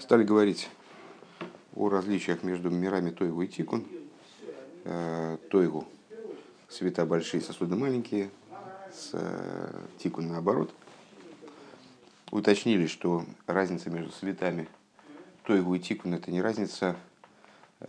Стали говорить о различиях между мирами Тойгу и Тикун. Э, Тойгу – света большие, сосуды маленькие, с э, Тикун наоборот. Уточнили, что разница между светами Тойгу и Тикун – это не разница